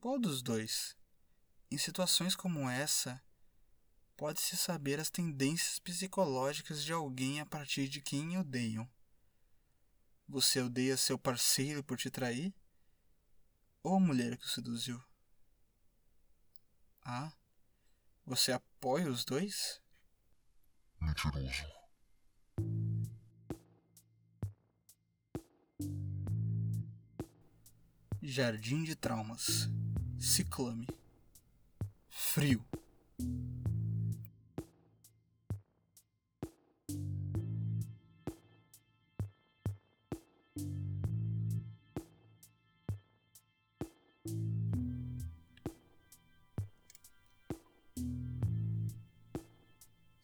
Qual dos dois? Em situações como essa, pode-se saber as tendências psicológicas de alguém a partir de quem odeiam. Você odeia seu parceiro por te trair? Ou a mulher que o seduziu? Ah, você apoia os dois? Mentiroso. Jardim de Traumas. Ciclame. Frio.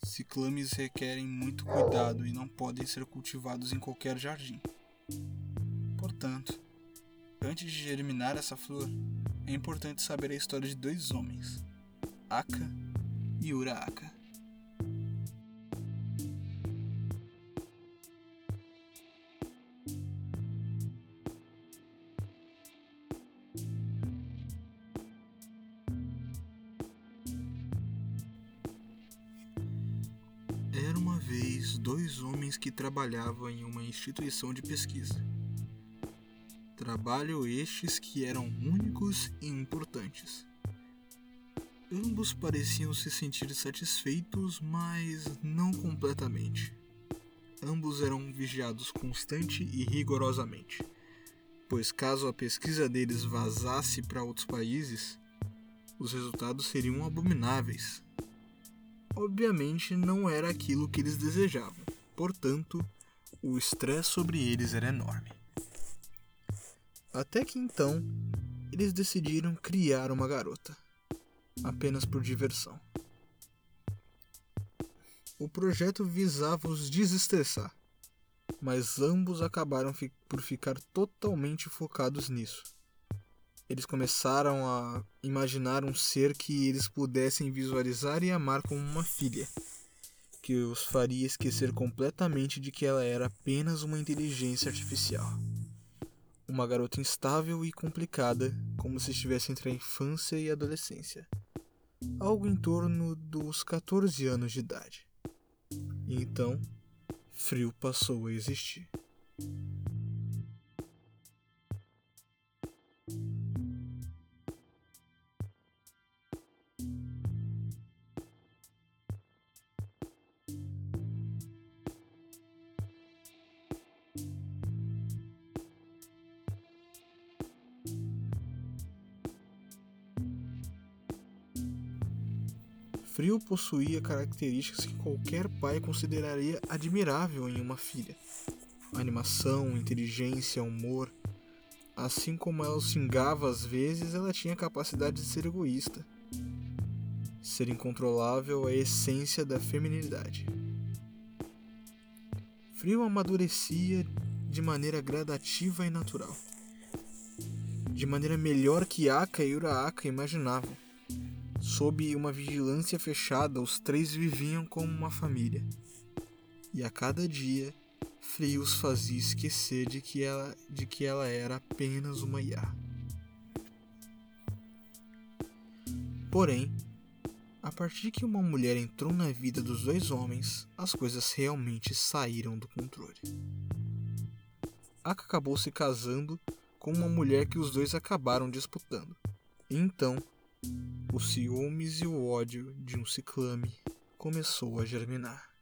Ciclames requerem muito cuidado e não podem ser cultivados em qualquer jardim. Portanto, antes de germinar essa flor, é importante saber a história de dois homens, Aka e Uraaka. Era uma vez dois homens que trabalhavam em uma instituição de pesquisa. Trabalho estes que eram únicos e importantes. Ambos pareciam se sentir satisfeitos, mas não completamente. Ambos eram vigiados constante e rigorosamente, pois caso a pesquisa deles vazasse para outros países, os resultados seriam abomináveis. Obviamente não era aquilo que eles desejavam, portanto, o estresse sobre eles era enorme. Até que então, eles decidiram criar uma garota, apenas por diversão. O projeto visava os desestressar, mas ambos acabaram fi por ficar totalmente focados nisso. Eles começaram a imaginar um ser que eles pudessem visualizar e amar como uma filha, que os faria esquecer completamente de que ela era apenas uma inteligência artificial. Uma garota instável e complicada, como se estivesse entre a infância e a adolescência. Algo em torno dos 14 anos de idade. E então, Frio passou a existir. Frio possuía características que qualquer pai consideraria admirável em uma filha: animação, inteligência, humor. Assim como ela xingava às vezes, ela tinha a capacidade de ser egoísta. Ser incontrolável é a essência da feminilidade. Frio amadurecia de maneira gradativa e natural. De maneira melhor que Aka e Uraaka imaginavam. Sob uma vigilância fechada, os três viviam como uma família. E a cada dia, Frio os fazia esquecer de que ela, de que ela era apenas uma IA. Porém, a partir que uma mulher entrou na vida dos dois homens, as coisas realmente saíram do controle. Aka acabou se casando com uma mulher que os dois acabaram disputando. E então, os ciúmes e o ódio de um ciclame começou a germinar.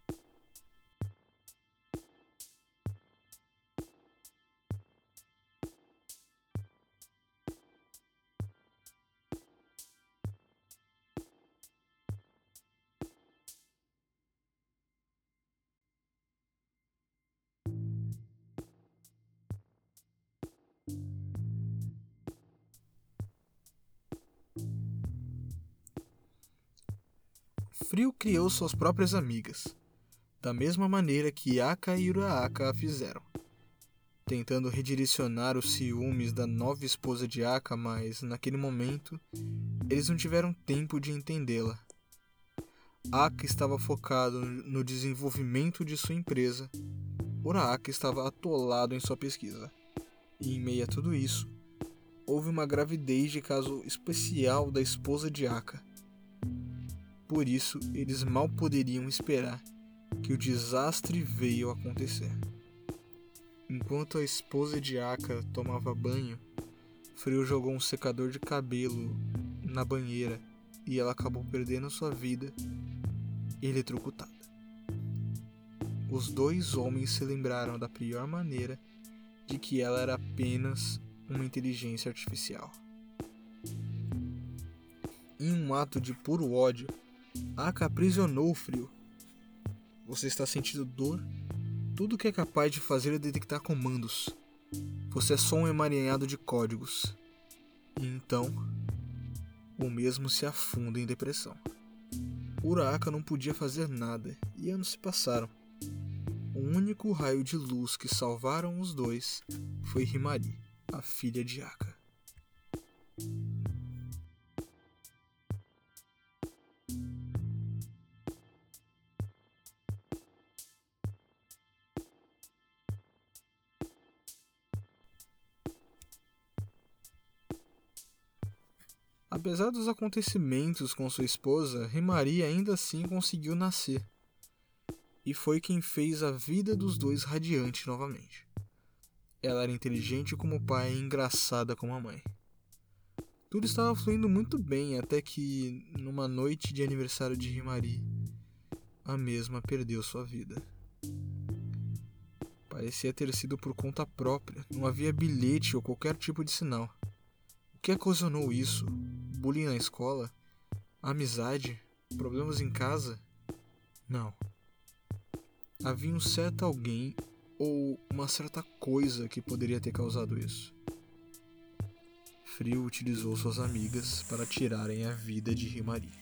Frio criou suas próprias amigas, da mesma maneira que Aka e Uraaka a fizeram, tentando redirecionar os ciúmes da nova esposa de Aka, mas naquele momento eles não tiveram tempo de entendê-la. Aka estava focado no desenvolvimento de sua empresa, Uraaka estava atolado em sua pesquisa. E em meio a tudo isso, houve uma gravidez de caso especial da esposa de Aka. Por isso, eles mal poderiam esperar que o desastre veio acontecer. Enquanto a esposa de Aka tomava banho, Frio jogou um secador de cabelo na banheira e ela acabou perdendo sua vida eletrocutada. Os dois homens se lembraram da pior maneira de que ela era apenas uma inteligência artificial. Em um ato de puro ódio, Aka aprisionou o frio. Você está sentindo dor? Tudo que é capaz de fazer é detectar comandos. Você é só um emaranhado de códigos. E então, o mesmo se afunda em depressão. Uraka não podia fazer nada e anos se passaram. O único raio de luz que salvaram os dois foi Himari, a filha de Aka. Apesar dos acontecimentos com sua esposa, Rimari ainda assim conseguiu nascer. E foi quem fez a vida dos dois radiante novamente. Ela era inteligente como o pai e engraçada como a mãe. Tudo estava fluindo muito bem até que, numa noite de aniversário de Rimari, a mesma perdeu sua vida. Parecia ter sido por conta própria, não havia bilhete ou qualquer tipo de sinal. O que ocasionou isso? Bullying na escola? Amizade? Problemas em casa? Não. Havia um certo alguém ou uma certa coisa que poderia ter causado isso. Frio utilizou suas amigas para tirarem a vida de Rimari.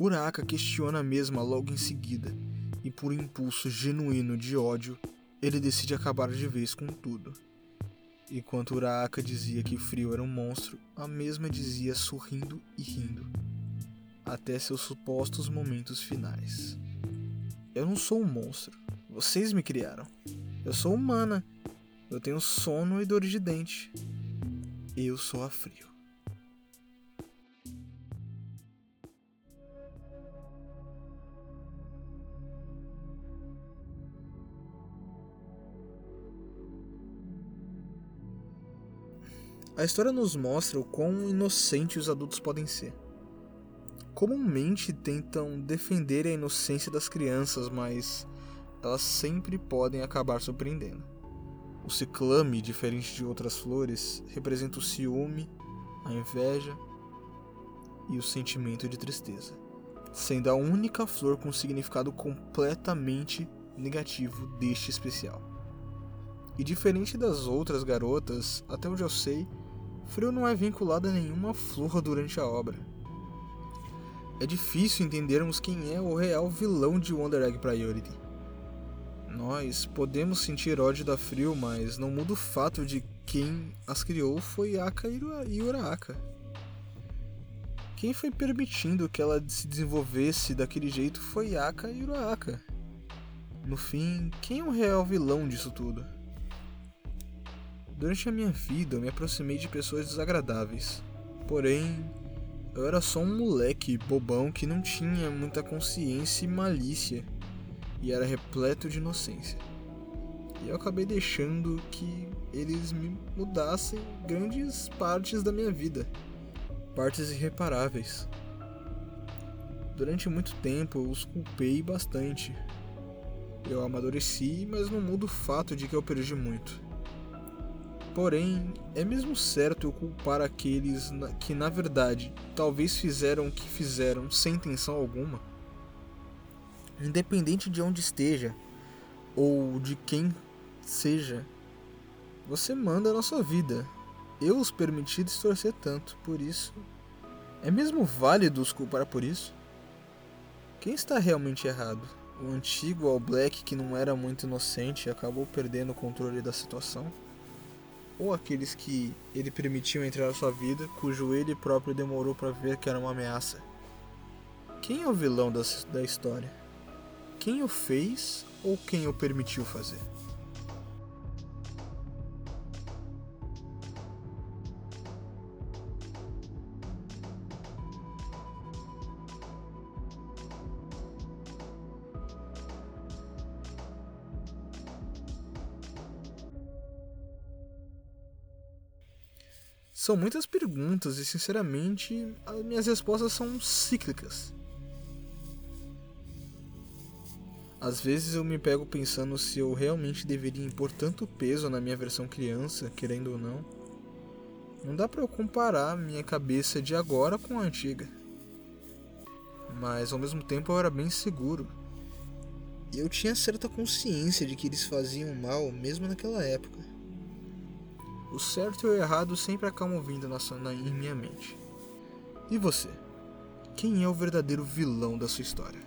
Uraka questiona a mesma logo em seguida, e por impulso genuíno de ódio, ele decide acabar de vez com tudo. Enquanto Uraka dizia que Frio era um monstro, a mesma dizia sorrindo e rindo, até seus supostos momentos finais. Eu não sou um monstro. Vocês me criaram. Eu sou humana. Eu tenho sono e dor de dente. Eu sou a Frio. A história nos mostra o quão inocentes os adultos podem ser. Comumente tentam defender a inocência das crianças, mas elas sempre podem acabar surpreendendo. O ciclame, diferente de outras flores, representa o ciúme, a inveja e o sentimento de tristeza, sendo a única flor com significado completamente negativo deste especial. E diferente das outras garotas, até onde eu sei, Frio não é vinculado a nenhuma flor durante a obra. É difícil entendermos quem é o real vilão de Wonder Egg Priority. Nós podemos sentir ódio da Frio, mas não muda o fato de quem as criou foi Aka e Uraraka. Quem foi permitindo que ela se desenvolvesse daquele jeito foi Aka e Uraraka. No fim, quem é o real vilão disso tudo? Durante a minha vida, eu me aproximei de pessoas desagradáveis. Porém, eu era só um moleque bobão que não tinha muita consciência e malícia e era repleto de inocência. E eu acabei deixando que eles me mudassem grandes partes da minha vida, partes irreparáveis. Durante muito tempo eu os culpei bastante. Eu amadureci, mas não muda o fato de que eu perdi muito. Porém, é mesmo certo eu culpar aqueles que, na verdade, talvez fizeram o que fizeram sem intenção alguma? Independente de onde esteja ou de quem seja, você manda na sua vida. Eu os permiti distorcer tanto, por isso. É mesmo válido os culpar por isso? Quem está realmente errado? O antigo All Black que não era muito inocente acabou perdendo o controle da situação? Ou aqueles que ele permitiu entrar na sua vida, cujo ele próprio demorou para ver que era uma ameaça. Quem é o vilão da, da história? Quem o fez ou quem o permitiu fazer? São muitas perguntas e, sinceramente, as minhas respostas são cíclicas. Às vezes eu me pego pensando se eu realmente deveria impor tanto peso na minha versão criança, querendo ou não. Não dá para eu comparar minha cabeça de agora com a antiga. Mas ao mesmo tempo eu era bem seguro. E eu tinha certa consciência de que eles faziam mal mesmo naquela época. O certo e o errado sempre acabam vindo na, na, em minha mente. E você? Quem é o verdadeiro vilão da sua história?